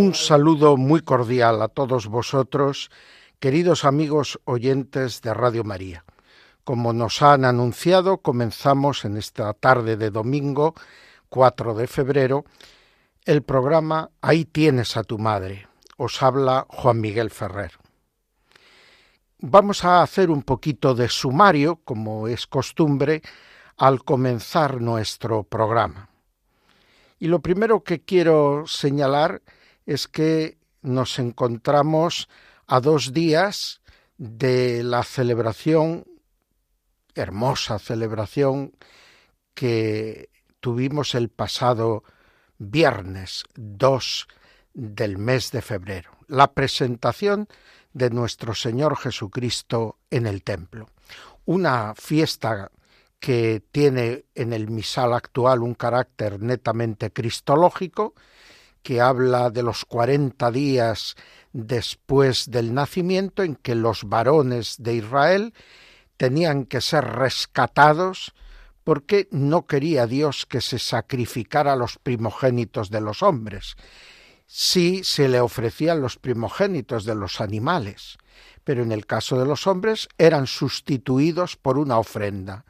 Un saludo muy cordial a todos vosotros, queridos amigos oyentes de Radio María. Como nos han anunciado, comenzamos en esta tarde de domingo, 4 de febrero, el programa Ahí tienes a tu madre. Os habla Juan Miguel Ferrer. Vamos a hacer un poquito de sumario, como es costumbre, al comenzar nuestro programa. Y lo primero que quiero señalar es que nos encontramos a dos días de la celebración, hermosa celebración, que tuvimos el pasado viernes 2 del mes de febrero, la presentación de nuestro Señor Jesucristo en el templo. Una fiesta que tiene en el misal actual un carácter netamente cristológico, que habla de los cuarenta días después del nacimiento en que los varones de Israel tenían que ser rescatados porque no quería Dios que se sacrificara los primogénitos de los hombres, sí se le ofrecían los primogénitos de los animales, pero en el caso de los hombres eran sustituidos por una ofrenda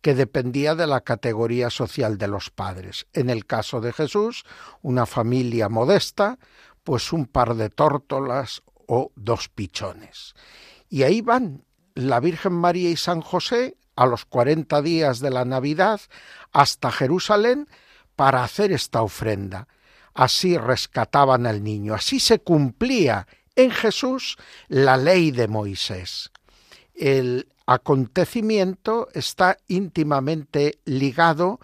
que dependía de la categoría social de los padres. En el caso de Jesús, una familia modesta, pues un par de tórtolas o dos pichones. Y ahí van la Virgen María y San José a los cuarenta días de la Navidad hasta Jerusalén para hacer esta ofrenda así rescataban al niño, así se cumplía en Jesús la ley de Moisés. El acontecimiento está íntimamente ligado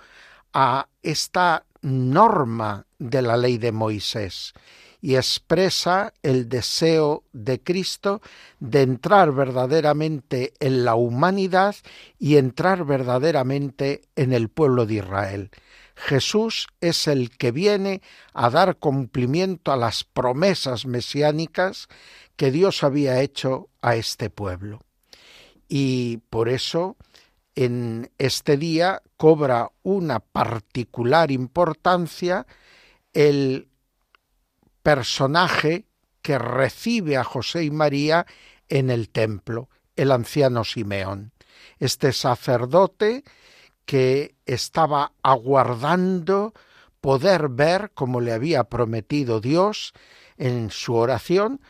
a esta norma de la ley de Moisés y expresa el deseo de Cristo de entrar verdaderamente en la humanidad y entrar verdaderamente en el pueblo de Israel. Jesús es el que viene a dar cumplimiento a las promesas mesiánicas que Dios había hecho a este pueblo. Y por eso en este día cobra una particular importancia el personaje que recibe a José y María en el templo, el anciano Simeón. Este sacerdote que estaba aguardando poder ver, como le había prometido Dios en su oración,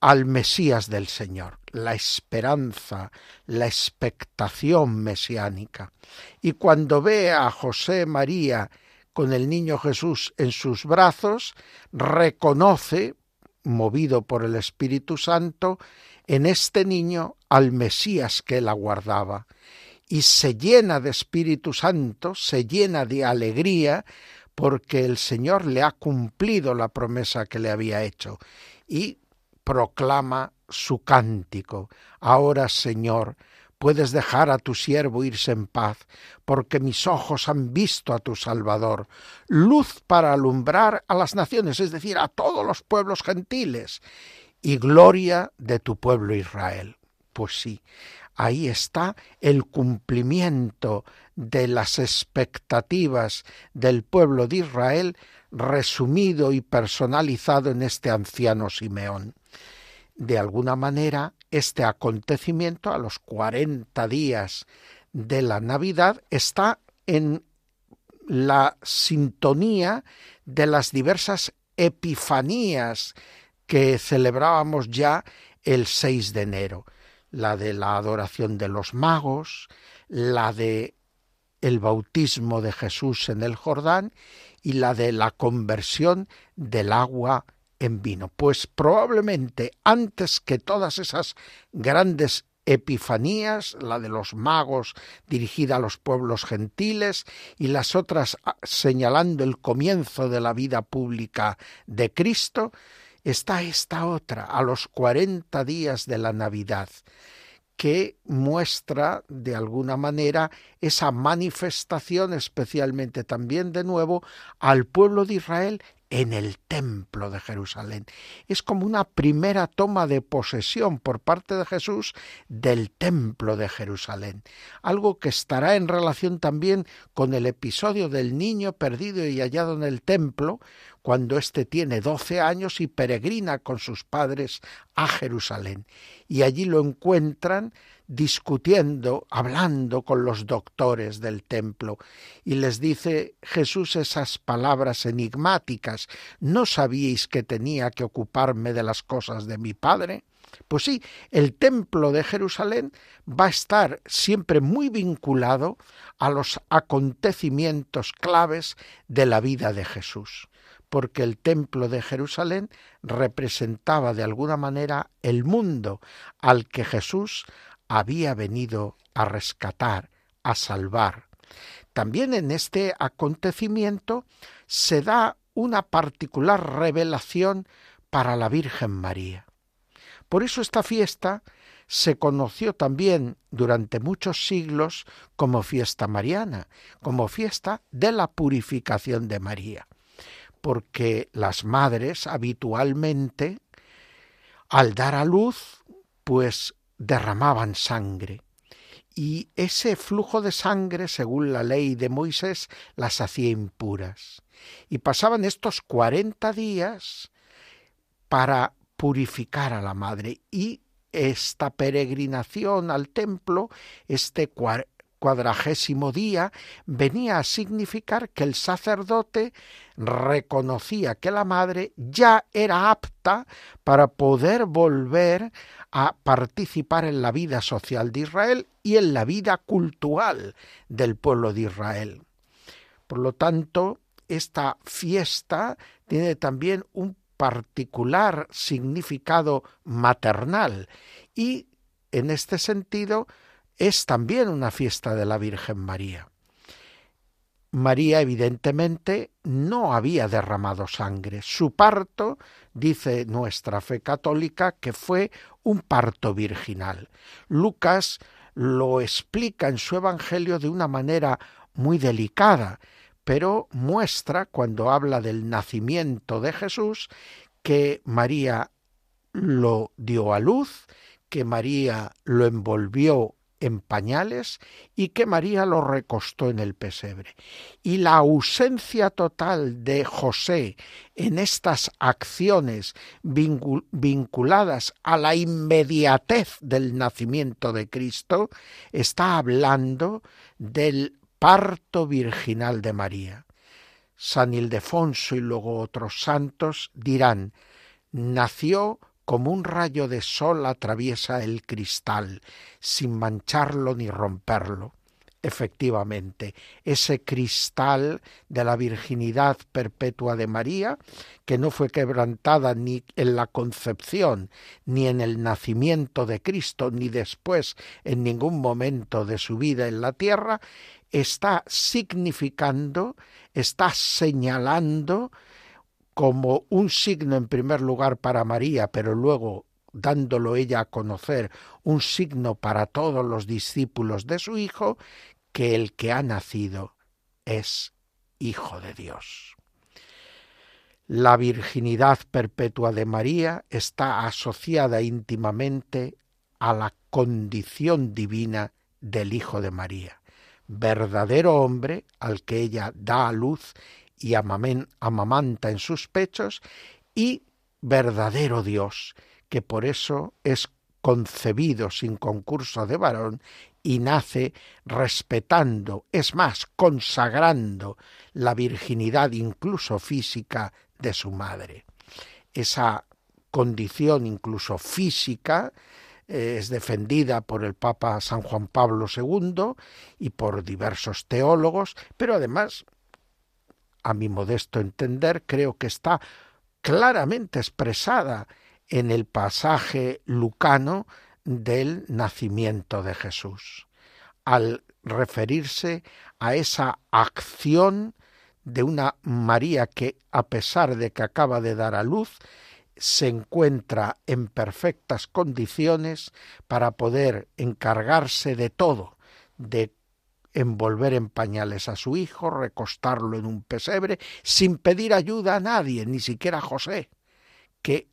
al Mesías del Señor, la esperanza, la expectación mesiánica. Y cuando ve a José María con el niño Jesús en sus brazos, reconoce, movido por el Espíritu Santo, en este niño al Mesías que él aguardaba y se llena de Espíritu Santo, se llena de alegría, porque el Señor le ha cumplido la promesa que le había hecho y proclama su cántico. Ahora, Señor, puedes dejar a tu siervo irse en paz, porque mis ojos han visto a tu Salvador, luz para alumbrar a las naciones, es decir, a todos los pueblos gentiles, y gloria de tu pueblo Israel. Pues sí, ahí está el cumplimiento de las expectativas del pueblo de Israel resumido y personalizado en este anciano Simeón. De alguna manera, este acontecimiento a los cuarenta días de la Navidad está en la sintonía de las diversas epifanías que celebrábamos ya el 6 de enero. La de la adoración de los magos, la de el bautismo de Jesús en el Jordán y la de la conversión del agua en vino. Pues probablemente antes que todas esas grandes Epifanías, la de los magos dirigida a los pueblos gentiles, y las otras ah, señalando el comienzo de la vida pública de Cristo, está esta otra, a los cuarenta días de la Navidad, que muestra de alguna manera esa manifestación especialmente también de nuevo al pueblo de Israel en el templo de Jerusalén. Es como una primera toma de posesión por parte de Jesús del templo de Jerusalén, algo que estará en relación también con el episodio del niño perdido y hallado en el templo, cuando éste tiene doce años y peregrina con sus padres a Jerusalén. Y allí lo encuentran discutiendo, hablando con los doctores del templo, y les dice Jesús esas palabras enigmáticas, ¿no sabíais que tenía que ocuparme de las cosas de mi Padre? Pues sí, el templo de Jerusalén va a estar siempre muy vinculado a los acontecimientos claves de la vida de Jesús, porque el templo de Jerusalén representaba de alguna manera el mundo al que Jesús había venido a rescatar, a salvar. También en este acontecimiento se da una particular revelación para la Virgen María. Por eso esta fiesta se conoció también durante muchos siglos como fiesta mariana, como fiesta de la purificación de María, porque las madres habitualmente, al dar a luz, pues derramaban sangre. Y ese flujo de sangre, según la ley de Moisés, las hacía impuras. Y pasaban estos cuarenta días para purificar a la madre. Y esta peregrinación al templo, este cuadragésimo día venía a significar que el sacerdote reconocía que la madre ya era apta para poder volver a participar en la vida social de Israel y en la vida cultural del pueblo de Israel. Por lo tanto, esta fiesta tiene también un particular significado maternal y en este sentido es también una fiesta de la Virgen María. María evidentemente no había derramado sangre. Su parto, dice nuestra fe católica, que fue un parto virginal. Lucas lo explica en su Evangelio de una manera muy delicada, pero muestra, cuando habla del nacimiento de Jesús, que María lo dio a luz, que María lo envolvió en pañales y que María lo recostó en el pesebre. Y la ausencia total de José en estas acciones vinculadas a la inmediatez del nacimiento de Cristo está hablando del parto virginal de María. San Ildefonso y luego otros santos dirán, nació como un rayo de sol atraviesa el cristal, sin mancharlo ni romperlo. Efectivamente, ese cristal de la virginidad perpetua de María, que no fue quebrantada ni en la concepción, ni en el nacimiento de Cristo, ni después en ningún momento de su vida en la tierra, está significando, está señalando como un signo en primer lugar para María, pero luego dándolo ella a conocer, un signo para todos los discípulos de su Hijo, que el que ha nacido es Hijo de Dios. La virginidad perpetua de María está asociada íntimamente a la condición divina del Hijo de María, verdadero hombre al que ella da a luz y amamanta en sus pechos, y verdadero Dios, que por eso es concebido sin concurso de varón y nace respetando, es más, consagrando la virginidad incluso física de su madre. Esa condición incluso física eh, es defendida por el Papa San Juan Pablo II y por diversos teólogos, pero además a mi modesto entender, creo que está claramente expresada en el pasaje lucano del nacimiento de Jesús, al referirse a esa acción de una María que, a pesar de que acaba de dar a luz, se encuentra en perfectas condiciones para poder encargarse de todo, de envolver en pañales a su hijo, recostarlo en un pesebre, sin pedir ayuda a nadie, ni siquiera a José, que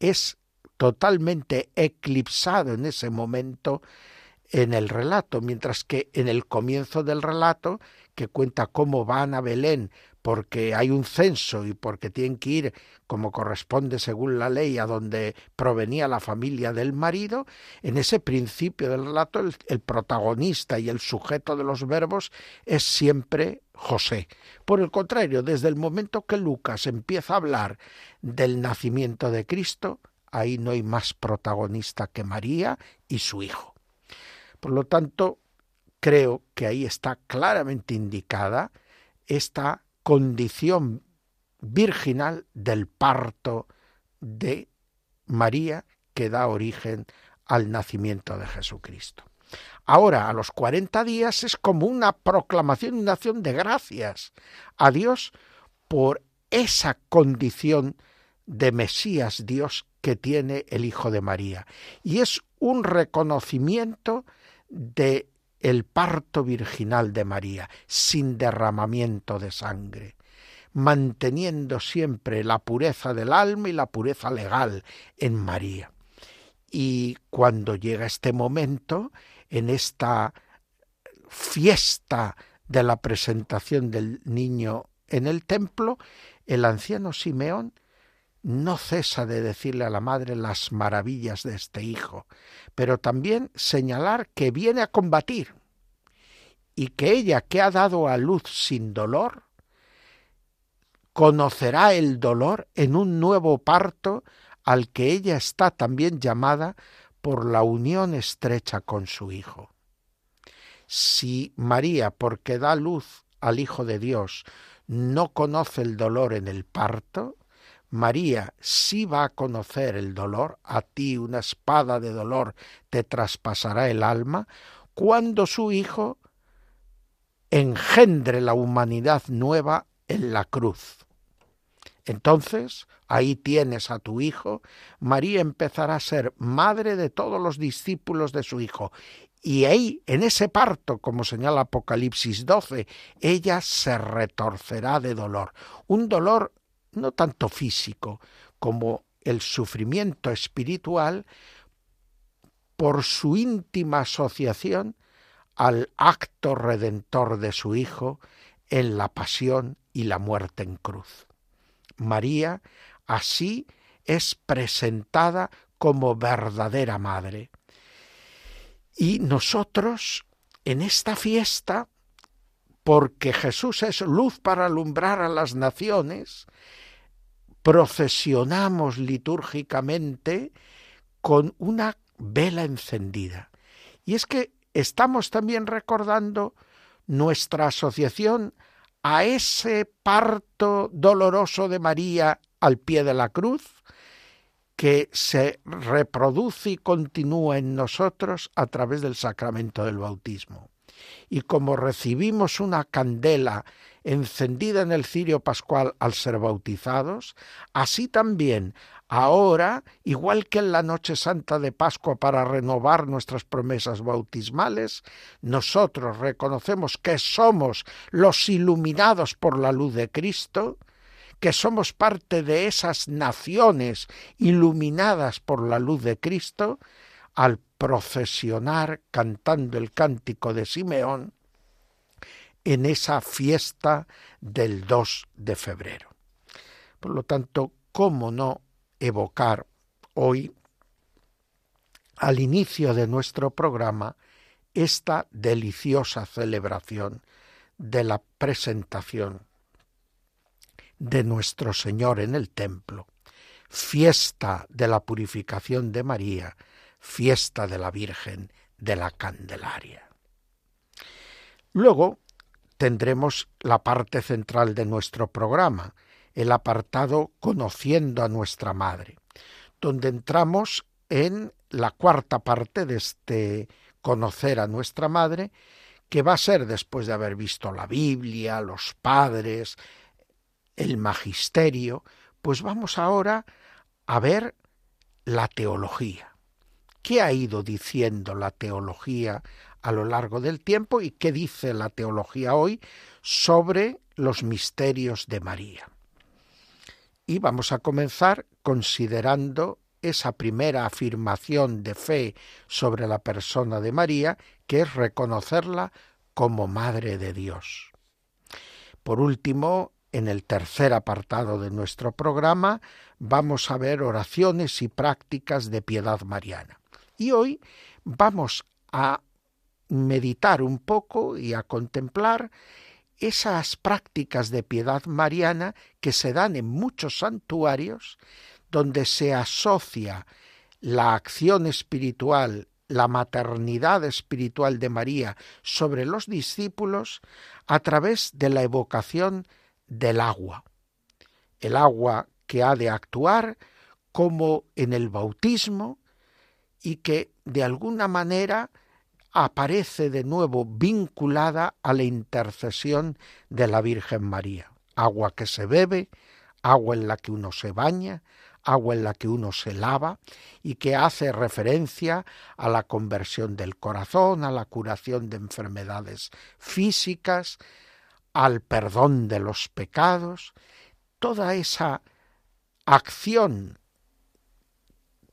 es totalmente eclipsado en ese momento en el relato, mientras que en el comienzo del relato, que cuenta cómo van a Belén porque hay un censo y porque tienen que ir como corresponde según la ley a donde provenía la familia del marido, en ese principio del relato el, el protagonista y el sujeto de los verbos es siempre José. Por el contrario, desde el momento que Lucas empieza a hablar del nacimiento de Cristo, ahí no hay más protagonista que María y su hijo. Por lo tanto, creo que ahí está claramente indicada esta condición virginal del parto de María que da origen al nacimiento de Jesucristo. Ahora, a los cuarenta días es como una proclamación, una acción de gracias a Dios por esa condición de Mesías Dios que tiene el Hijo de María. Y es un reconocimiento de el parto virginal de María, sin derramamiento de sangre, manteniendo siempre la pureza del alma y la pureza legal en María. Y cuando llega este momento, en esta fiesta de la presentación del niño en el templo, el anciano Simeón no cesa de decirle a la madre las maravillas de este hijo, pero también señalar que viene a combatir y que ella que ha dado a luz sin dolor, conocerá el dolor en un nuevo parto al que ella está también llamada por la unión estrecha con su Hijo. Si María, porque da luz al Hijo de Dios, no conoce el dolor en el parto, María sí va a conocer el dolor, a ti una espada de dolor te traspasará el alma, cuando su Hijo engendre la humanidad nueva en la cruz. Entonces, ahí tienes a tu Hijo, María empezará a ser madre de todos los discípulos de su Hijo. Y ahí, en ese parto, como señala Apocalipsis 12, ella se retorcerá de dolor. Un dolor no tanto físico como el sufrimiento espiritual por su íntima asociación al acto redentor de su Hijo en la pasión y la muerte en cruz. María así es presentada como verdadera madre. Y nosotros en esta fiesta, porque Jesús es luz para alumbrar a las naciones, procesionamos litúrgicamente con una vela encendida. Y es que estamos también recordando nuestra asociación a ese parto doloroso de María al pie de la cruz, que se reproduce y continúa en nosotros a través del sacramento del bautismo. Y como recibimos una candela encendida en el cirio pascual al ser bautizados, así también ahora, igual que en la noche santa de Pascua para renovar nuestras promesas bautismales, nosotros reconocemos que somos los iluminados por la luz de Cristo, que somos parte de esas naciones iluminadas por la luz de Cristo, al procesionar cantando el cántico de Simeón, en esa fiesta del 2 de febrero. Por lo tanto, ¿cómo no evocar hoy, al inicio de nuestro programa, esta deliciosa celebración de la presentación de nuestro Señor en el templo, fiesta de la purificación de María, fiesta de la Virgen de la Candelaria. Luego tendremos la parte central de nuestro programa, el apartado Conociendo a nuestra Madre, donde entramos en la cuarta parte de este conocer a nuestra madre, que va a ser después de haber visto la Biblia, los padres, el magisterio, pues vamos ahora a ver la teología. ¿Qué ha ido diciendo la teología a lo largo del tiempo y qué dice la teología hoy sobre los misterios de María? Y vamos a comenzar considerando esa primera afirmación de fe sobre la persona de María, que es reconocerla como Madre de Dios. Por último, en el tercer apartado de nuestro programa, vamos a ver oraciones y prácticas de piedad mariana. Y hoy vamos a meditar un poco y a contemplar esas prácticas de piedad mariana que se dan en muchos santuarios donde se asocia la acción espiritual, la maternidad espiritual de María sobre los discípulos a través de la evocación del agua. El agua que ha de actuar como en el bautismo y que de alguna manera aparece de nuevo vinculada a la intercesión de la Virgen María. Agua que se bebe, agua en la que uno se baña, agua en la que uno se lava y que hace referencia a la conversión del corazón, a la curación de enfermedades físicas, al perdón de los pecados, toda esa acción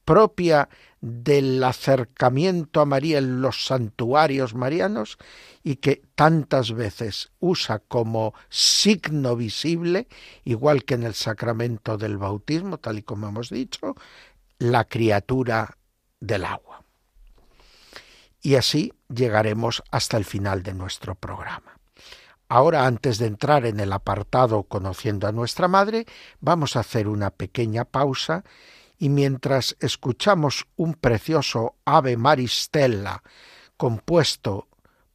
propia del acercamiento a María en los santuarios marianos y que tantas veces usa como signo visible, igual que en el sacramento del bautismo, tal y como hemos dicho, la criatura del agua. Y así llegaremos hasta el final de nuestro programa. Ahora, antes de entrar en el apartado Conociendo a nuestra Madre, vamos a hacer una pequeña pausa y mientras escuchamos un precioso Ave Maristella compuesto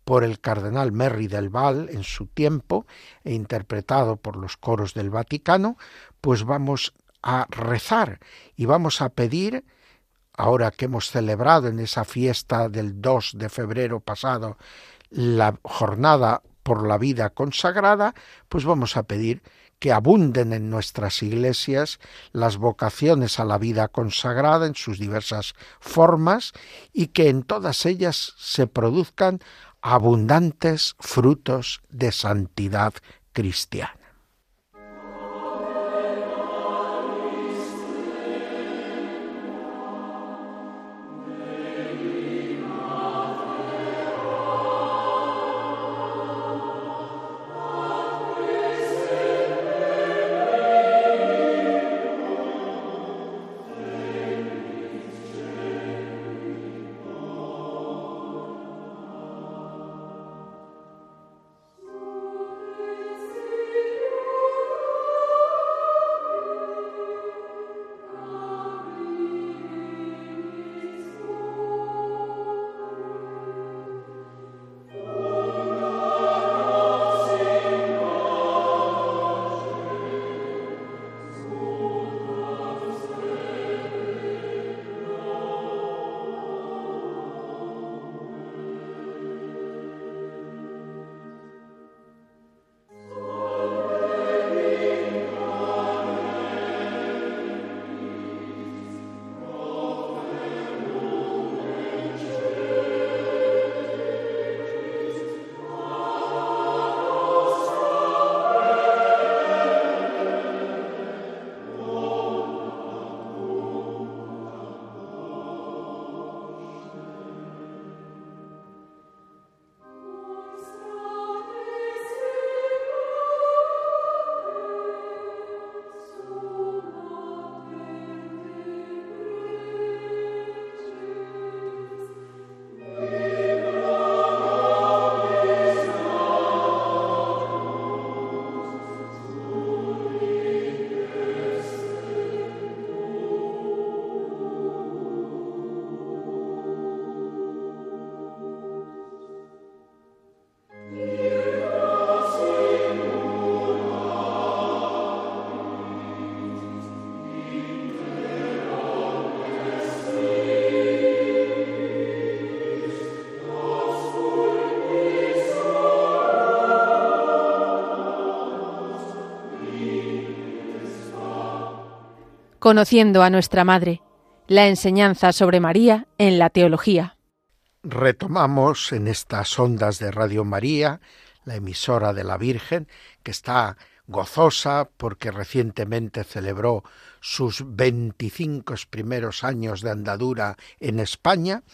por el cardenal Merry del Val en su tiempo e interpretado por los coros del Vaticano, pues vamos a rezar y vamos a pedir, ahora que hemos celebrado en esa fiesta del 2 de febrero pasado la jornada por la vida consagrada, pues vamos a pedir que abunden en nuestras iglesias las vocaciones a la vida consagrada en sus diversas formas y que en todas ellas se produzcan abundantes frutos de santidad cristiana. Conociendo a nuestra Madre, la enseñanza sobre María en la teología. Retomamos en estas ondas de Radio María, la emisora de la Virgen, que está gozosa porque recientemente celebró sus 25 primeros años de andadura en España,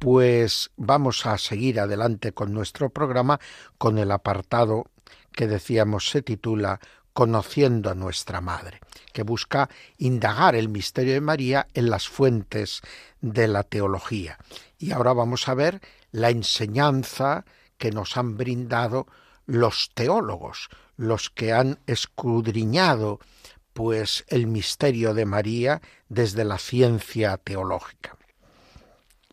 pues vamos a seguir adelante con nuestro programa con el apartado que decíamos se titula Conociendo a nuestra Madre, que busca indagar el misterio de María en las fuentes de la teología. Y ahora vamos a ver la enseñanza que nos han brindado los teólogos, los que han escudriñado pues el misterio de María desde la ciencia teológica.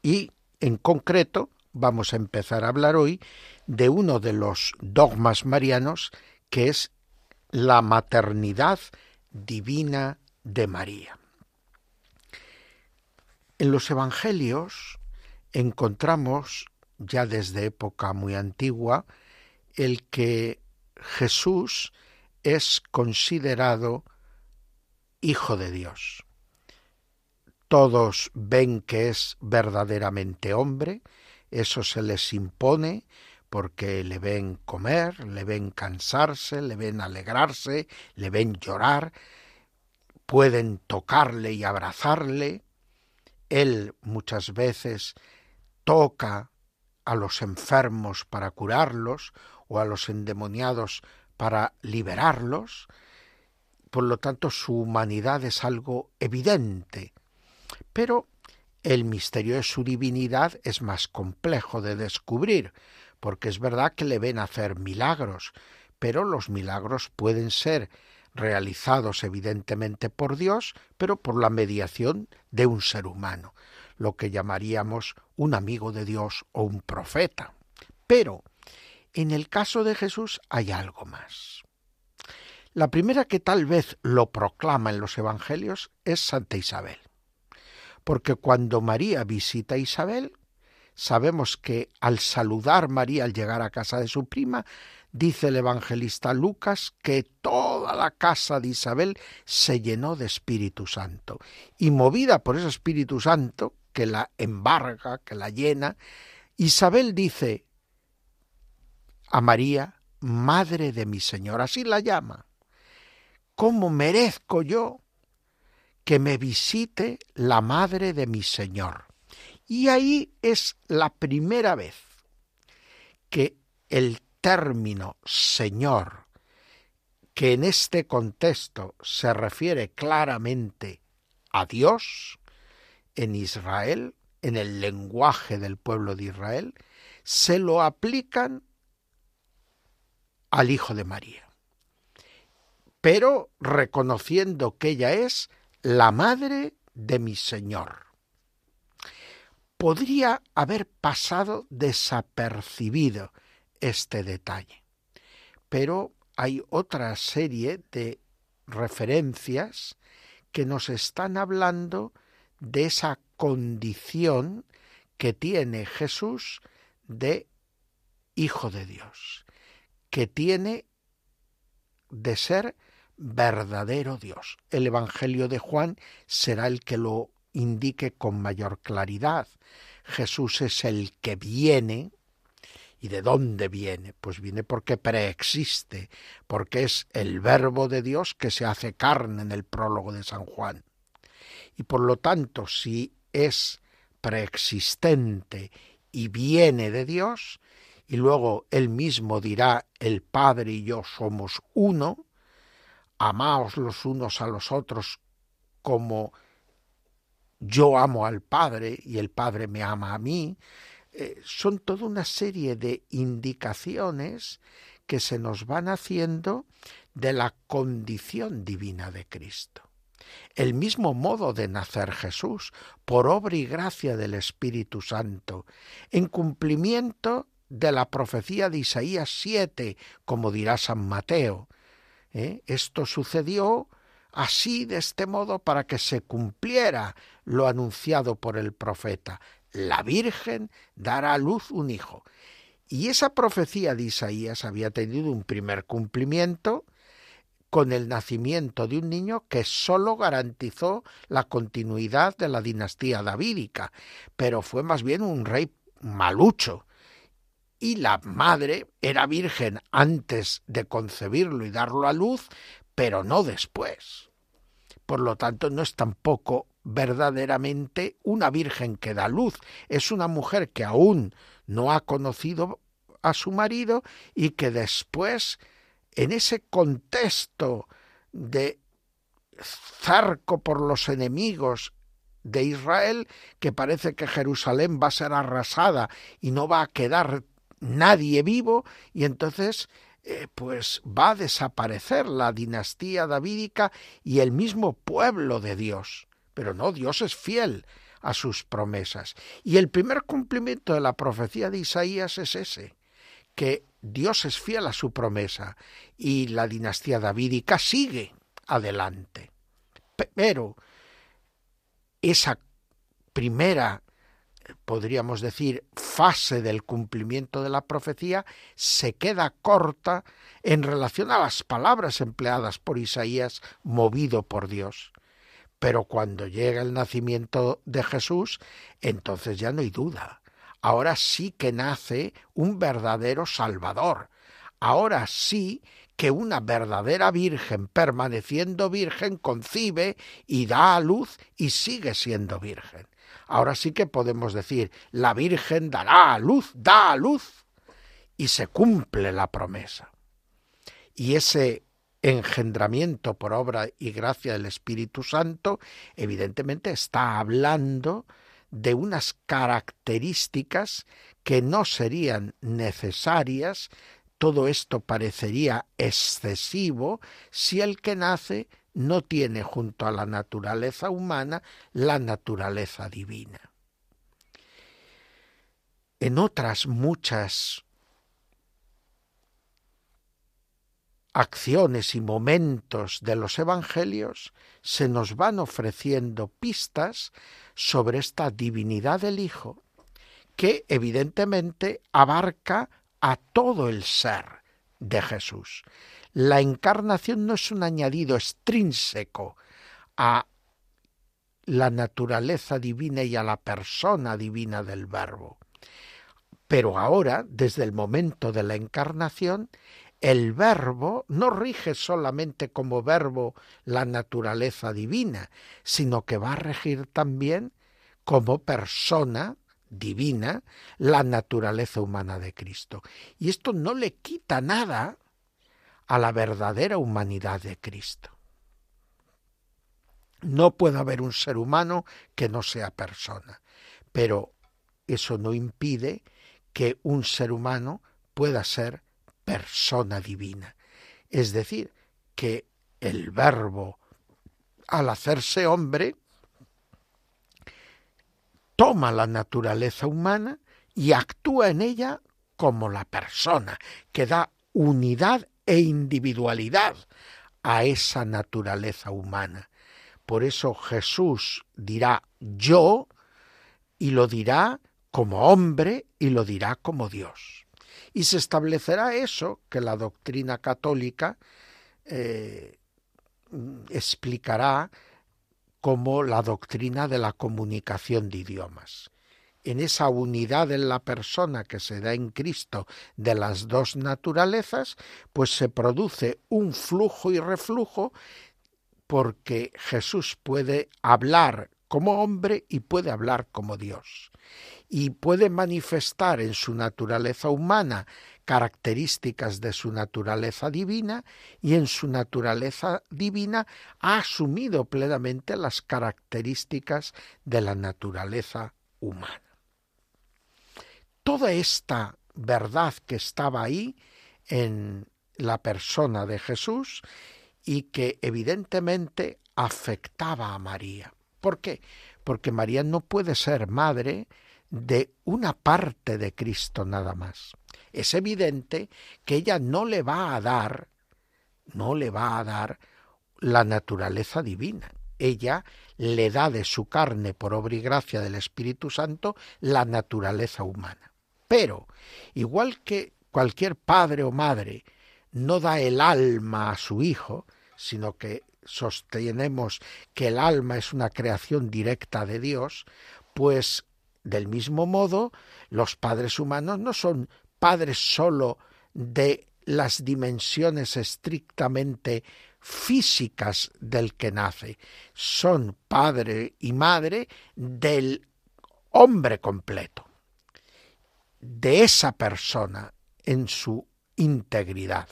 Y en concreto vamos a empezar a hablar hoy de uno de los dogmas marianos que es la maternidad divina de María. En los Evangelios encontramos, ya desde época muy antigua, el que Jesús es considerado Hijo de Dios. Todos ven que es verdaderamente hombre, eso se les impone, porque le ven comer, le ven cansarse, le ven alegrarse, le ven llorar, pueden tocarle y abrazarle. Él muchas veces toca a los enfermos para curarlos o a los endemoniados para liberarlos. Por lo tanto, su humanidad es algo evidente. Pero el misterio de su divinidad es más complejo de descubrir, porque es verdad que le ven hacer milagros, pero los milagros pueden ser realizados evidentemente por Dios, pero por la mediación de un ser humano, lo que llamaríamos un amigo de Dios o un profeta. Pero en el caso de Jesús hay algo más. La primera que tal vez lo proclama en los Evangelios es Santa Isabel, porque cuando María visita a Isabel, Sabemos que al saludar María al llegar a casa de su prima, dice el evangelista Lucas que toda la casa de Isabel se llenó de Espíritu Santo. Y movida por ese Espíritu Santo, que la embarga, que la llena, Isabel dice a María, Madre de mi Señor, así la llama. ¿Cómo merezco yo que me visite la Madre de mi Señor? Y ahí es la primera vez que el término Señor, que en este contexto se refiere claramente a Dios, en Israel, en el lenguaje del pueblo de Israel, se lo aplican al Hijo de María, pero reconociendo que ella es la madre de mi Señor podría haber pasado desapercibido este detalle. Pero hay otra serie de referencias que nos están hablando de esa condición que tiene Jesús de Hijo de Dios, que tiene de ser verdadero Dios. El Evangelio de Juan será el que lo indique con mayor claridad. Jesús es el que viene. ¿Y de dónde viene? Pues viene porque preexiste, porque es el verbo de Dios que se hace carne en el prólogo de San Juan. Y por lo tanto, si es preexistente y viene de Dios, y luego él mismo dirá, el Padre y yo somos uno, amaos los unos a los otros como yo amo al Padre y el Padre me ama a mí, eh, son toda una serie de indicaciones que se nos van haciendo de la condición divina de Cristo. El mismo modo de nacer Jesús, por obra y gracia del Espíritu Santo, en cumplimiento de la profecía de Isaías 7, como dirá San Mateo. ¿eh? Esto sucedió así de este modo para que se cumpliera lo anunciado por el profeta. La Virgen dará a luz un hijo. Y esa profecía de Isaías había tenido un primer cumplimiento con el nacimiento de un niño que sólo garantizó la continuidad de la dinastía davídica, pero fue más bien un rey malucho. Y la madre era virgen antes de concebirlo y darlo a luz, pero no después. Por lo tanto, no es tampoco verdaderamente una virgen que da luz, es una mujer que aún no ha conocido a su marido y que después, en ese contexto de zarco por los enemigos de Israel, que parece que Jerusalén va a ser arrasada y no va a quedar nadie vivo, y entonces eh, pues va a desaparecer la dinastía davídica y el mismo pueblo de Dios. Pero no, Dios es fiel a sus promesas. Y el primer cumplimiento de la profecía de Isaías es ese, que Dios es fiel a su promesa y la dinastía davídica sigue adelante. Pero esa primera, podríamos decir, fase del cumplimiento de la profecía se queda corta en relación a las palabras empleadas por Isaías movido por Dios. Pero cuando llega el nacimiento de Jesús, entonces ya no hay duda. Ahora sí que nace un verdadero Salvador. Ahora sí que una verdadera virgen, permaneciendo virgen, concibe y da a luz y sigue siendo virgen. Ahora sí que podemos decir, la virgen dará a luz, da a luz, y se cumple la promesa. Y ese engendramiento por obra y gracia del Espíritu Santo, evidentemente está hablando de unas características que no serían necesarias, todo esto parecería excesivo si el que nace no tiene junto a la naturaleza humana la naturaleza divina. En otras muchas acciones y momentos de los Evangelios se nos van ofreciendo pistas sobre esta divinidad del Hijo, que evidentemente abarca a todo el ser de Jesús. La encarnación no es un añadido extrínseco a la naturaleza divina y a la persona divina del Verbo. Pero ahora, desde el momento de la encarnación, el verbo no rige solamente como verbo la naturaleza divina, sino que va a regir también como persona divina la naturaleza humana de Cristo. Y esto no le quita nada a la verdadera humanidad de Cristo. No puede haber un ser humano que no sea persona, pero eso no impide que un ser humano pueda ser persona divina. Es decir, que el verbo, al hacerse hombre, toma la naturaleza humana y actúa en ella como la persona, que da unidad e individualidad a esa naturaleza humana. Por eso Jesús dirá yo y lo dirá como hombre y lo dirá como Dios. Y se establecerá eso que la doctrina católica eh, explicará como la doctrina de la comunicación de idiomas. En esa unidad en la persona que se da en Cristo de las dos naturalezas, pues se produce un flujo y reflujo porque Jesús puede hablar como hombre y puede hablar como Dios y puede manifestar en su naturaleza humana características de su naturaleza divina y en su naturaleza divina ha asumido plenamente las características de la naturaleza humana. Toda esta verdad que estaba ahí en la persona de Jesús y que evidentemente afectaba a María. ¿Por qué? Porque María no puede ser madre de una parte de Cristo nada más. Es evidente que ella no le va a dar, no le va a dar la naturaleza divina. Ella le da de su carne por obra y gracia del Espíritu Santo la naturaleza humana. Pero, igual que cualquier padre o madre no da el alma a su hijo, sino que sostenemos que el alma es una creación directa de Dios, pues del mismo modo los padres humanos no son padres sólo de las dimensiones estrictamente físicas del que nace, son padre y madre del hombre completo, de esa persona en su integridad.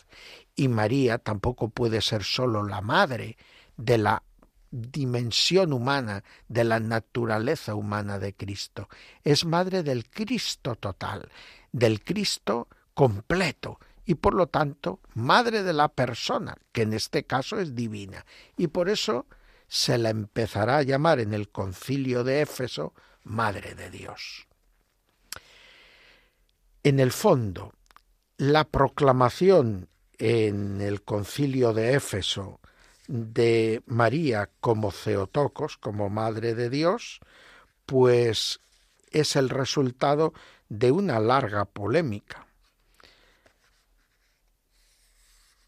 Y María tampoco puede ser sólo la madre de la dimensión humana, de la naturaleza humana de Cristo. Es madre del Cristo total, del Cristo completo, y por lo tanto madre de la persona, que en este caso es divina. Y por eso se la empezará a llamar en el concilio de Éfeso Madre de Dios. En el fondo, la proclamación en el concilio de Éfeso de María como Ceotocos, como Madre de Dios, pues es el resultado de una larga polémica.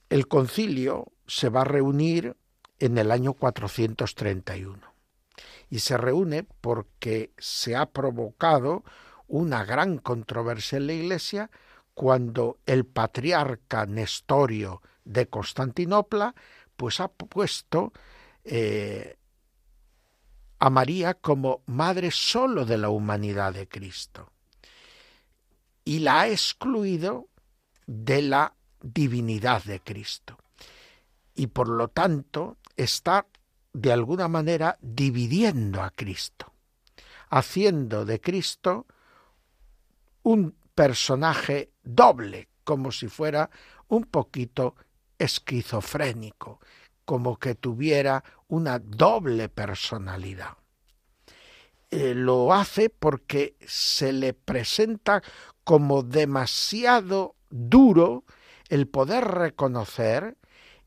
El concilio se va a reunir en el año 431 y se reúne porque se ha provocado una gran controversia en la Iglesia cuando el patriarca Nestorio de Constantinopla pues ha puesto eh, a María como madre solo de la humanidad de Cristo y la ha excluido de la divinidad de Cristo. Y por lo tanto está de alguna manera dividiendo a Cristo, haciendo de Cristo un personaje doble, como si fuera un poquito esquizofrénico, como que tuviera una doble personalidad. Eh, lo hace porque se le presenta como demasiado duro el poder reconocer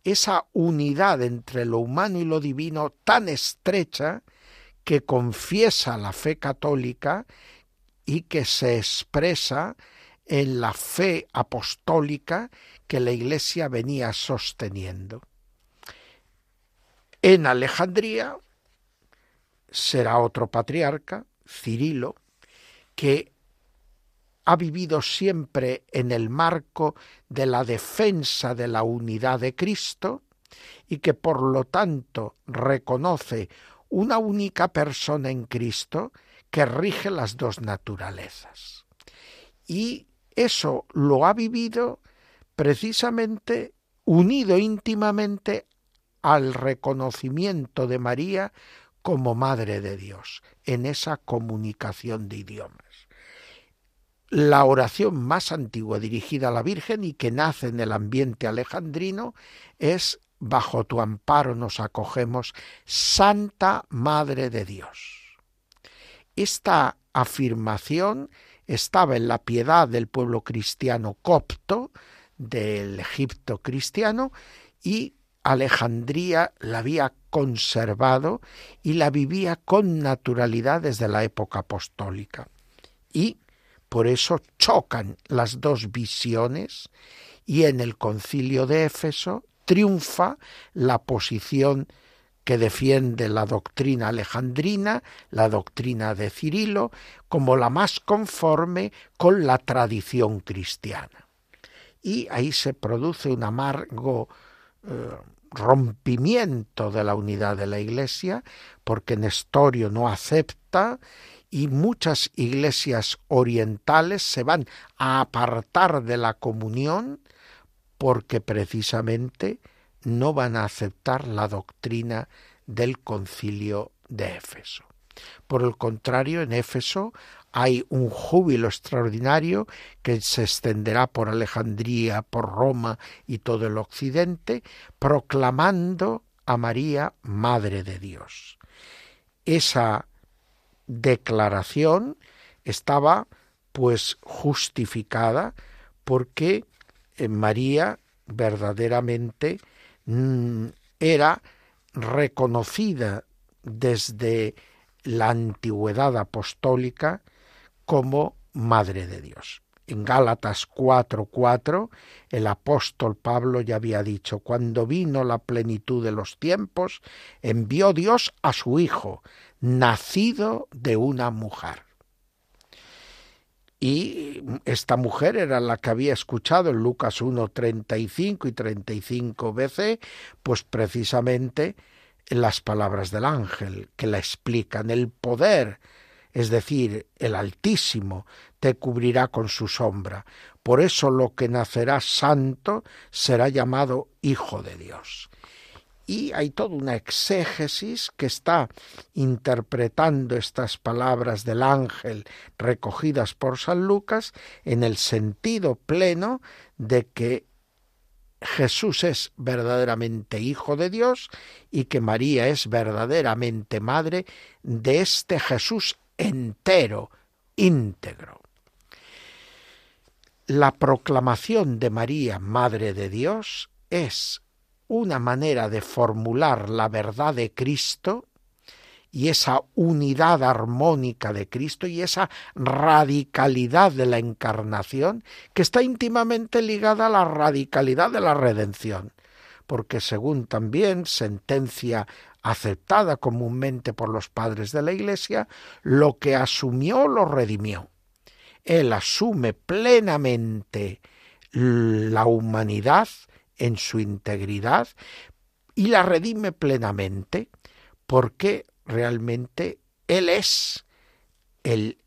esa unidad entre lo humano y lo divino tan estrecha que confiesa la fe católica y que se expresa en la fe apostólica que la Iglesia venía sosteniendo. En Alejandría será otro patriarca, Cirilo, que ha vivido siempre en el marco de la defensa de la unidad de Cristo y que por lo tanto reconoce una única persona en Cristo que rige las dos naturalezas. Y eso lo ha vivido precisamente unido íntimamente al reconocimiento de María como Madre de Dios, en esa comunicación de idiomas la oración más antigua dirigida a la Virgen y que nace en el ambiente alejandrino es Bajo tu amparo nos acogemos, Santa Madre de Dios. Esta afirmación estaba en la piedad del pueblo cristiano copto, del Egipto cristiano, y Alejandría la había conservado y la vivía con naturalidad desde la época apostólica. Y por eso chocan las dos visiones y en el concilio de Éfeso triunfa la posición que defiende la doctrina alejandrina, la doctrina de Cirilo, como la más conforme con la tradición cristiana. Y ahí se produce un amargo eh, rompimiento de la unidad de la Iglesia, porque Nestorio no acepta y muchas iglesias orientales se van a apartar de la comunión porque precisamente no van a aceptar la doctrina del concilio de Éfeso. Por el contrario, en Éfeso hay un júbilo extraordinario que se extenderá por Alejandría, por Roma y todo el occidente, proclamando a María Madre de Dios. Esa declaración estaba pues justificada porque eh, María verdaderamente era reconocida desde la antigüedad apostólica como Madre de Dios. En Gálatas 4:4 el apóstol Pablo ya había dicho, cuando vino la plenitud de los tiempos, envió Dios a su Hijo, nacido de una mujer. Y esta mujer era la que había escuchado en Lucas 1, 35 y 35 BC, pues precisamente las palabras del ángel que la explican el poder, es decir, el Altísimo te cubrirá con su sombra. Por eso lo que nacerá santo será llamado Hijo de Dios y hay toda una exégesis que está interpretando estas palabras del ángel recogidas por San Lucas en el sentido pleno de que Jesús es verdaderamente Hijo de Dios y que María es verdaderamente Madre de este Jesús entero, íntegro. La proclamación de María, Madre de Dios, es una manera de formular la verdad de Cristo y esa unidad armónica de Cristo y esa radicalidad de la encarnación que está íntimamente ligada a la radicalidad de la redención, porque según también sentencia aceptada comúnmente por los padres de la Iglesia, lo que asumió lo redimió. Él asume plenamente la humanidad en su integridad y la redime plenamente porque realmente Él es el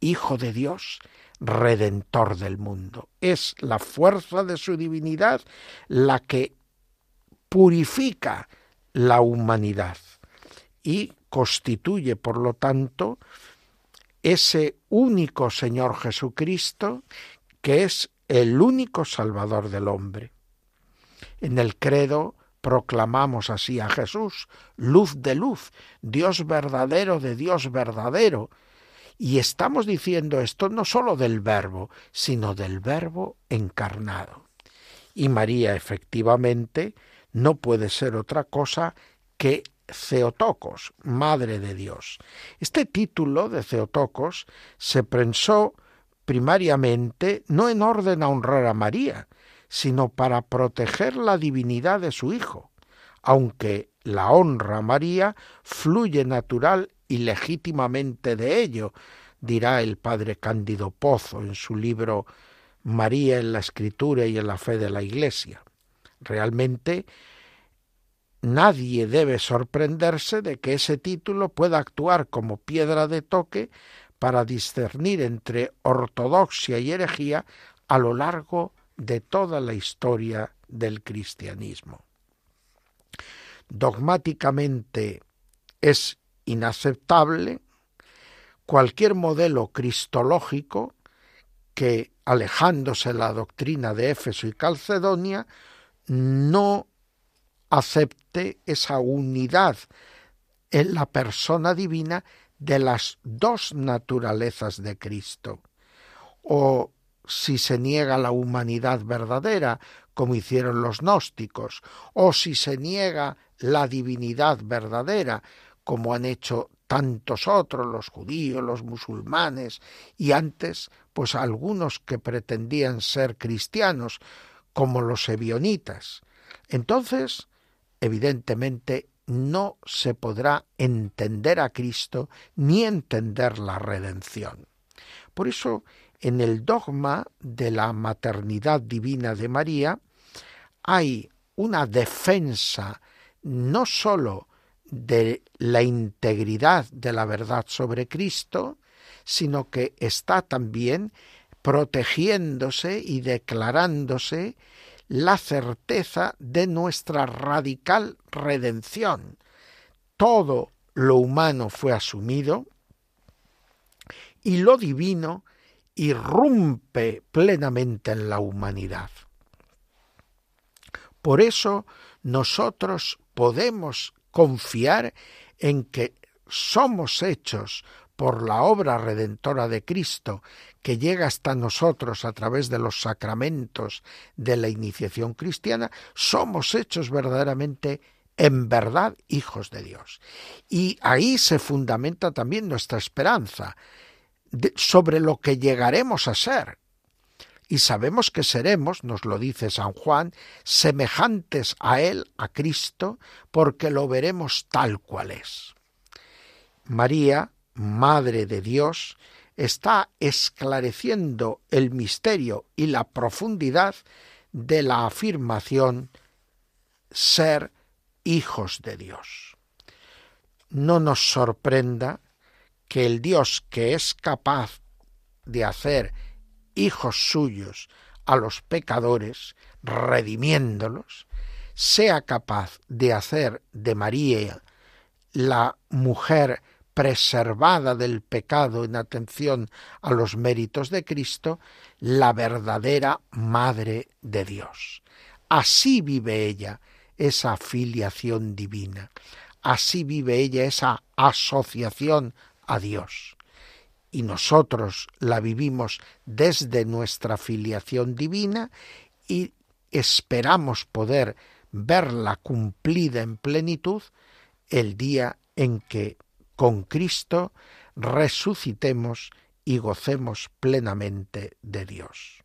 Hijo de Dios, redentor del mundo. Es la fuerza de su divinidad la que purifica la humanidad y constituye, por lo tanto, ese único Señor Jesucristo que es el único Salvador del hombre. En el credo proclamamos así a Jesús, luz de luz, Dios verdadero de Dios verdadero. Y estamos diciendo esto no sólo del verbo, sino del verbo encarnado. Y María efectivamente no puede ser otra cosa que Ceotocos, Madre de Dios. Este título de Ceotocos se pensó primariamente no en orden a honrar a María, sino para proteger la divinidad de su Hijo, aunque la honra a María fluye natural y legítimamente de ello, dirá el padre Cándido Pozo en su libro María en la Escritura y en la fe de la Iglesia. Realmente nadie debe sorprenderse de que ese título pueda actuar como piedra de toque para discernir entre ortodoxia y herejía a lo largo de toda la historia del cristianismo. Dogmáticamente es inaceptable cualquier modelo cristológico que, alejándose la doctrina de Éfeso y Calcedonia, no acepte esa unidad en la persona divina de las dos naturalezas de Cristo, o si se niega la humanidad verdadera, como hicieron los gnósticos, o si se niega la divinidad verdadera, como han hecho tantos otros, los judíos, los musulmanes, y antes, pues algunos que pretendían ser cristianos, como los ebionitas. Entonces, evidentemente, no se podrá entender a Cristo ni entender la redención. Por eso en el dogma de la maternidad divina de María hay una defensa no sólo de la integridad de la verdad sobre Cristo, sino que está también protegiéndose y declarándose la certeza de nuestra radical redención. Todo lo humano fue asumido y lo divino irrumpe plenamente en la humanidad. Por eso nosotros podemos confiar en que somos hechos por la obra redentora de Cristo que llega hasta nosotros a través de los sacramentos de la iniciación cristiana, somos hechos verdaderamente en verdad hijos de Dios. Y ahí se fundamenta también nuestra esperanza sobre lo que llegaremos a ser. Y sabemos que seremos, nos lo dice San Juan, semejantes a Él, a Cristo, porque lo veremos tal cual es. María, Madre de Dios, está esclareciendo el misterio y la profundidad de la afirmación ser hijos de Dios. No nos sorprenda que el Dios que es capaz de hacer hijos suyos a los pecadores, redimiéndolos, sea capaz de hacer de María la mujer preservada del pecado en atención a los méritos de Cristo, la verdadera Madre de Dios. Así vive ella esa filiación divina, así vive ella esa asociación a Dios. Y nosotros la vivimos desde nuestra filiación divina y esperamos poder verla cumplida en plenitud el día en que con Cristo resucitemos y gocemos plenamente de Dios.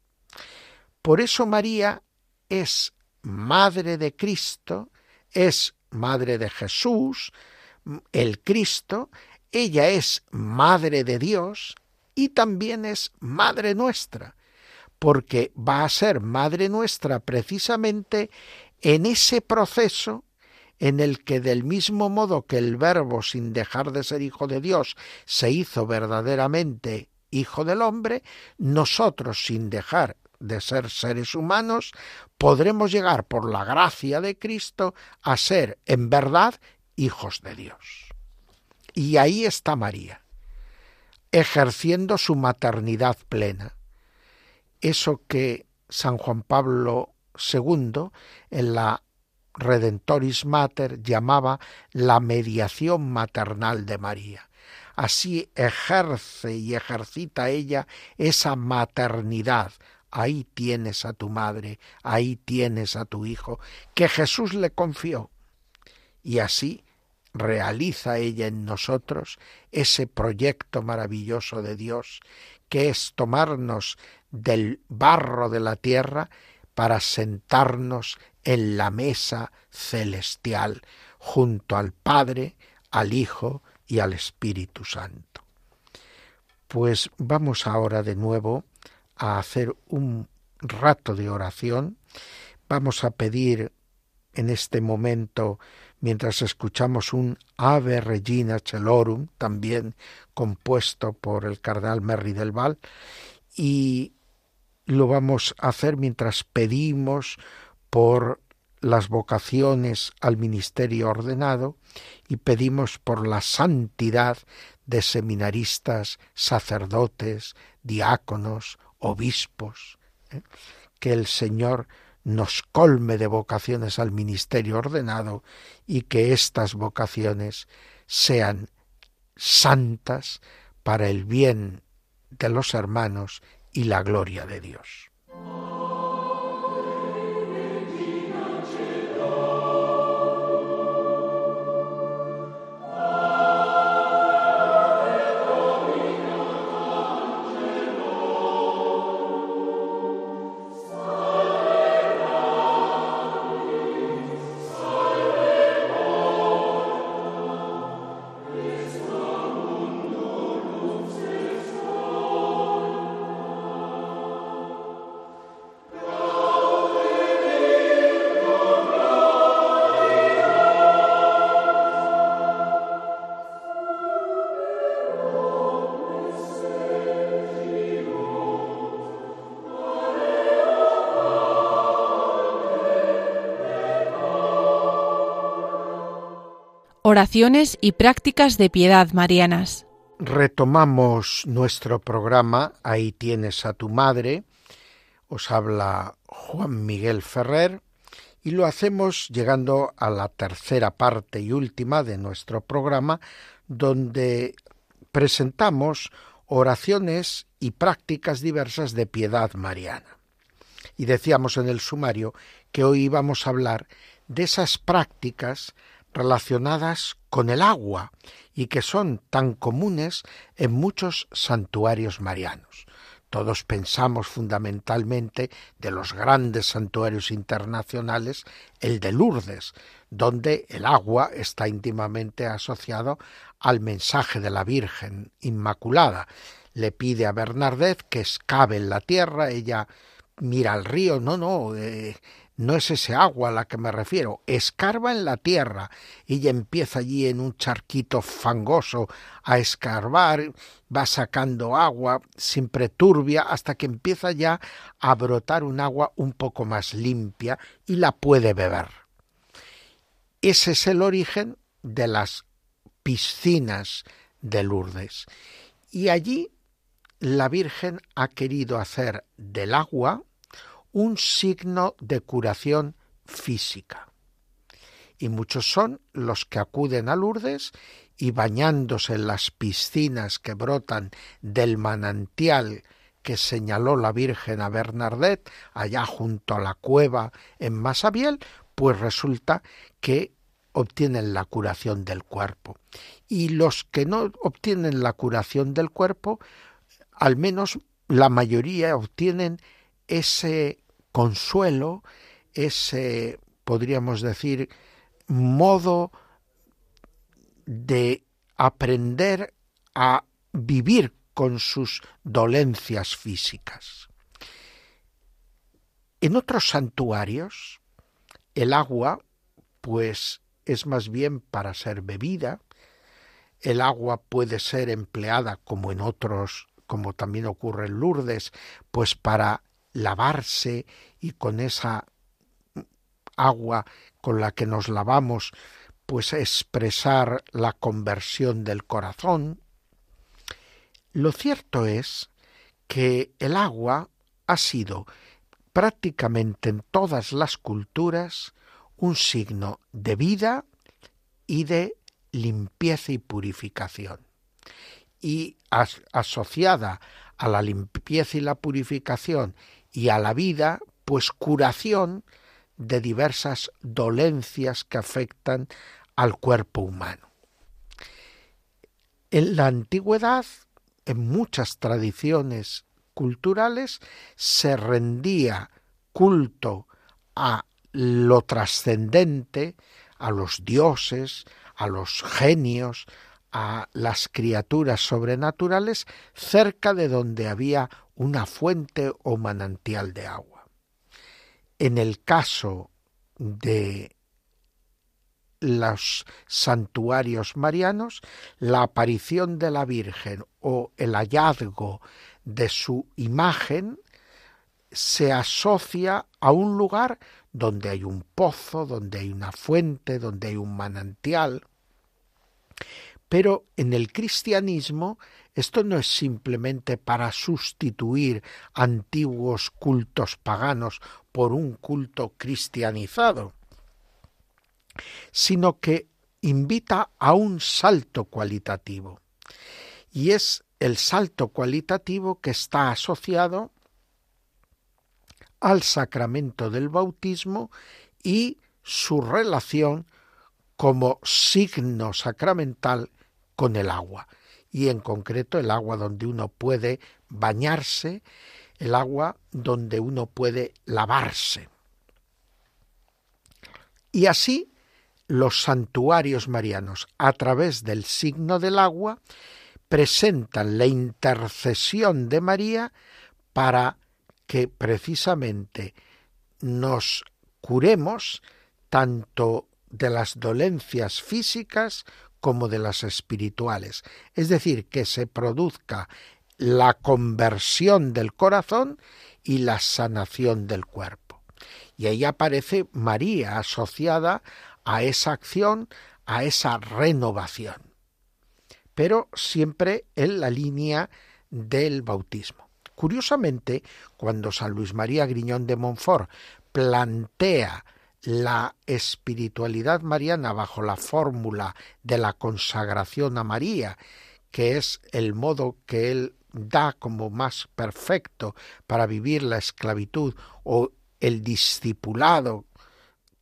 Por eso María es madre de Cristo, es madre de Jesús, el Cristo, ella es madre de Dios y también es madre nuestra, porque va a ser madre nuestra precisamente en ese proceso en el que del mismo modo que el Verbo, sin dejar de ser Hijo de Dios, se hizo verdaderamente Hijo del hombre, nosotros, sin dejar de ser seres humanos, podremos llegar por la gracia de Cristo a ser en verdad hijos de Dios. Y ahí está María, ejerciendo su maternidad plena. Eso que San Juan Pablo II en la Redentoris Mater llamaba la mediación maternal de María. Así ejerce y ejercita ella esa maternidad. Ahí tienes a tu madre, ahí tienes a tu hijo, que Jesús le confió. Y así realiza ella en nosotros ese proyecto maravilloso de Dios, que es tomarnos del barro de la tierra para sentarnos en la mesa celestial junto al Padre, al Hijo y al Espíritu Santo. Pues vamos ahora de nuevo a hacer un rato de oración. Vamos a pedir en este momento, mientras escuchamos un Ave Regina Celorum, también compuesto por el cardenal Merry del Val, y lo vamos a hacer mientras pedimos por las vocaciones al ministerio ordenado y pedimos por la santidad de seminaristas, sacerdotes, diáconos, obispos, ¿eh? que el Señor nos colme de vocaciones al ministerio ordenado y que estas vocaciones sean santas para el bien de los hermanos y la gloria de Dios. Oraciones y prácticas de piedad marianas. Retomamos nuestro programa Ahí tienes a tu madre. Os habla Juan Miguel Ferrer y lo hacemos llegando a la tercera parte y última de nuestro programa donde presentamos oraciones y prácticas diversas de piedad mariana. Y decíamos en el sumario que hoy íbamos a hablar de esas prácticas relacionadas con el agua y que son tan comunes en muchos santuarios marianos. Todos pensamos fundamentalmente de los grandes santuarios internacionales, el de Lourdes, donde el agua está íntimamente asociado al mensaje de la Virgen Inmaculada. Le pide a Bernadette que escabe en la tierra, ella mira al río, no, no, eh, no es ese agua a la que me refiero, escarba en la tierra. Ella empieza allí en un charquito fangoso a escarbar, va sacando agua, siempre turbia, hasta que empieza ya a brotar un agua un poco más limpia y la puede beber. Ese es el origen de las piscinas de Lourdes. Y allí la Virgen ha querido hacer del agua un signo de curación física. Y muchos son los que acuden a Lourdes y bañándose en las piscinas que brotan del manantial que señaló la Virgen a Bernadette allá junto a la cueva en Masabiel, pues resulta que obtienen la curación del cuerpo. Y los que no obtienen la curación del cuerpo, al menos la mayoría obtienen ese consuelo, ese, podríamos decir, modo de aprender a vivir con sus dolencias físicas. En otros santuarios, el agua, pues, es más bien para ser bebida, el agua puede ser empleada como en otros, como también ocurre en Lourdes, pues para lavarse y con esa agua con la que nos lavamos, pues expresar la conversión del corazón. Lo cierto es que el agua ha sido prácticamente en todas las culturas un signo de vida y de limpieza y purificación. Y asociada a la limpieza y la purificación y a la vida, pues curación de diversas dolencias que afectan al cuerpo humano. En la antigüedad, en muchas tradiciones culturales, se rendía culto a lo trascendente, a los dioses, a los genios, a las criaturas sobrenaturales cerca de donde había una fuente o manantial de agua. En el caso de los santuarios marianos, la aparición de la Virgen o el hallazgo de su imagen se asocia a un lugar donde hay un pozo, donde hay una fuente, donde hay un manantial. Pero en el cristianismo esto no es simplemente para sustituir antiguos cultos paganos por un culto cristianizado, sino que invita a un salto cualitativo. Y es el salto cualitativo que está asociado al sacramento del bautismo y su relación como signo sacramental con el agua y en concreto el agua donde uno puede bañarse, el agua donde uno puede lavarse. Y así los santuarios marianos, a través del signo del agua, presentan la intercesión de María para que precisamente nos curemos tanto de las dolencias físicas como de las espirituales, es decir, que se produzca la conversión del corazón y la sanación del cuerpo. Y ahí aparece María asociada a esa acción, a esa renovación, pero siempre en la línea del bautismo. Curiosamente, cuando San Luis María Griñón de Montfort plantea la espiritualidad mariana bajo la fórmula de la consagración a María, que es el modo que él da como más perfecto para vivir la esclavitud o el discipulado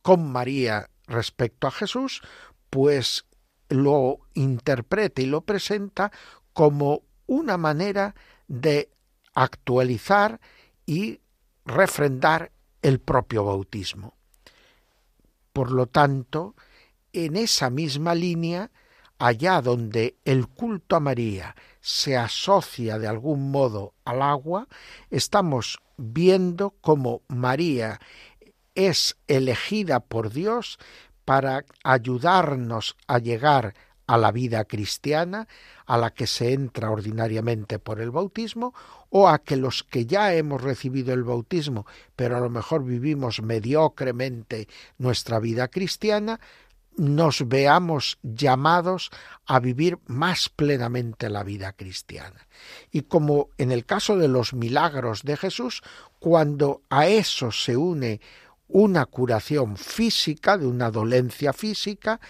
con María respecto a Jesús, pues lo interpreta y lo presenta como una manera de actualizar y refrendar el propio bautismo. Por lo tanto, en esa misma línea, allá donde el culto a María se asocia de algún modo al agua, estamos viendo cómo María es elegida por Dios para ayudarnos a llegar a la vida cristiana, a la que se entra ordinariamente por el bautismo, o a que los que ya hemos recibido el bautismo, pero a lo mejor vivimos mediocremente nuestra vida cristiana, nos veamos llamados a vivir más plenamente la vida cristiana. Y como en el caso de los milagros de Jesús, cuando a eso se une una curación física de una dolencia física,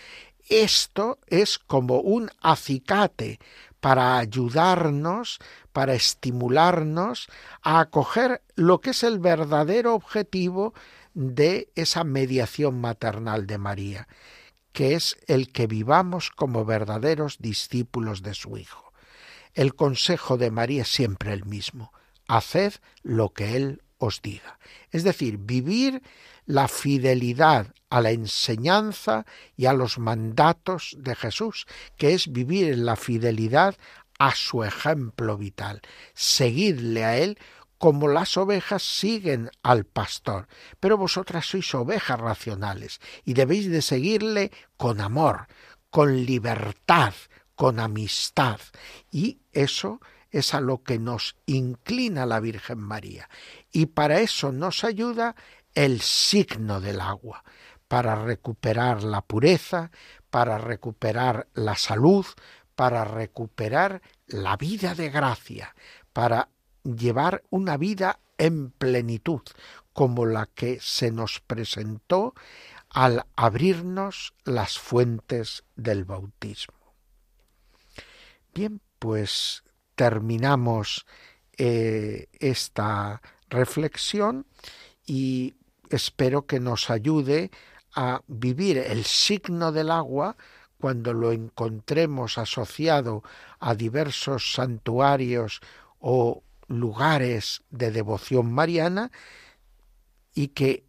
esto es como un acicate para ayudarnos, para estimularnos a acoger lo que es el verdadero objetivo de esa mediación maternal de María, que es el que vivamos como verdaderos discípulos de su Hijo. El consejo de María es siempre el mismo, haced lo que Él os diga. Es decir, vivir la fidelidad a la enseñanza y a los mandatos de Jesús, que es vivir la fidelidad a su ejemplo vital, seguirle a Él como las ovejas siguen al pastor. Pero vosotras sois ovejas racionales y debéis de seguirle con amor, con libertad, con amistad. Y eso es a lo que nos inclina la Virgen María. Y para eso nos ayuda el signo del agua, para recuperar la pureza, para recuperar la salud, para recuperar la vida de gracia, para llevar una vida en plenitud, como la que se nos presentó al abrirnos las fuentes del bautismo. Bien, pues terminamos eh, esta reflexión y espero que nos ayude a vivir el signo del agua cuando lo encontremos asociado a diversos santuarios o lugares de devoción mariana y que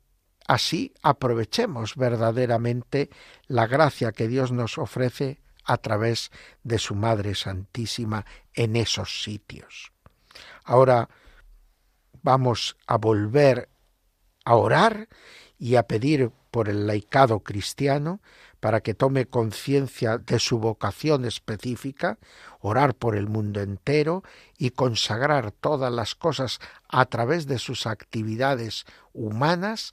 así aprovechemos verdaderamente la gracia que Dios nos ofrece a través de su Madre Santísima en esos sitios. Ahora vamos a volver a orar y a pedir por el laicado cristiano para que tome conciencia de su vocación específica, orar por el mundo entero y consagrar todas las cosas a través de sus actividades humanas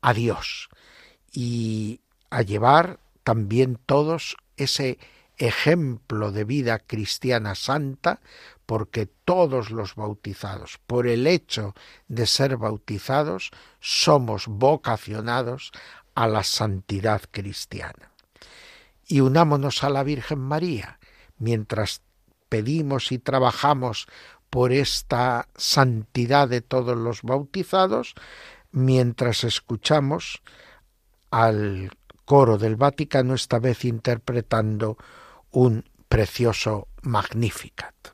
a Dios y a llevar también todos ese ejemplo de vida cristiana santa porque todos los bautizados, por el hecho de ser bautizados, somos vocacionados a la santidad cristiana. Y unámonos a la Virgen María mientras pedimos y trabajamos por esta santidad de todos los bautizados, mientras escuchamos al coro del Vaticano, esta vez interpretando un precioso Magnificat.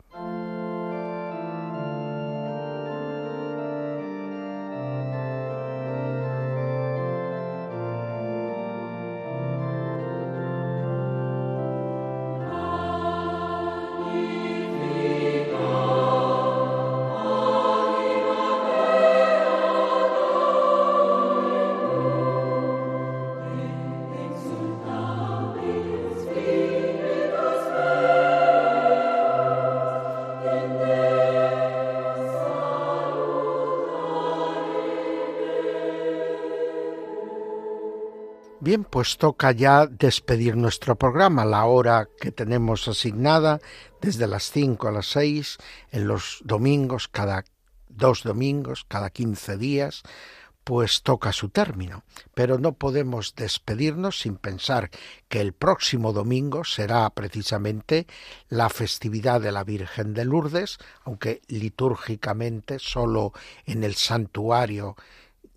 Pues toca ya despedir nuestro programa, la hora que tenemos asignada desde las cinco a las seis, en los domingos, cada dos domingos, cada quince días, pues toca su término. Pero no podemos despedirnos sin pensar que el próximo domingo será precisamente la festividad de la Virgen de Lourdes, aunque litúrgicamente solo en el santuario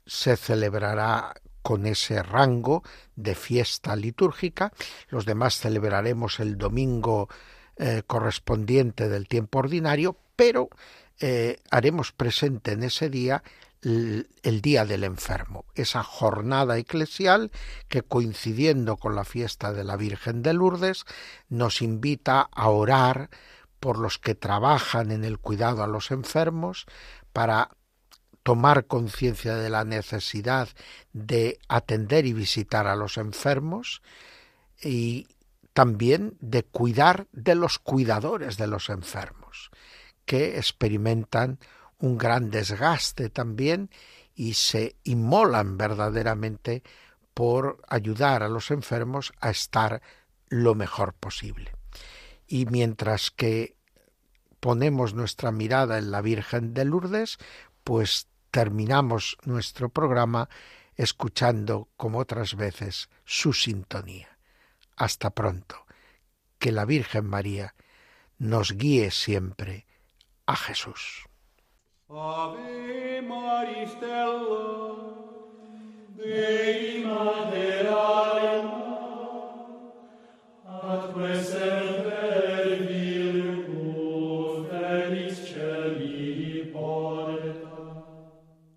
se celebrará con ese rango de fiesta litúrgica. Los demás celebraremos el domingo eh, correspondiente del tiempo ordinario, pero eh, haremos presente en ese día el, Día del Enfermo, esa jornada eclesial que coincidiendo con la fiesta de la Virgen de Lourdes nos invita a orar por los que trabajan en el cuidado a los enfermos, para tomar conciencia de la necesidad de atender y visitar a los enfermos y también de cuidar de los cuidadores de los enfermos, que experimentan un gran desgaste también y se inmolan verdaderamente por ayudar a los enfermos a estar lo mejor posible. Y mientras que ponemos nuestra mirada en la Virgen de Lourdes, pues terminamos nuestro programa escuchando, como otras veces, su sintonía. Hasta pronto. Que la Virgen María nos guíe siempre a Jesús.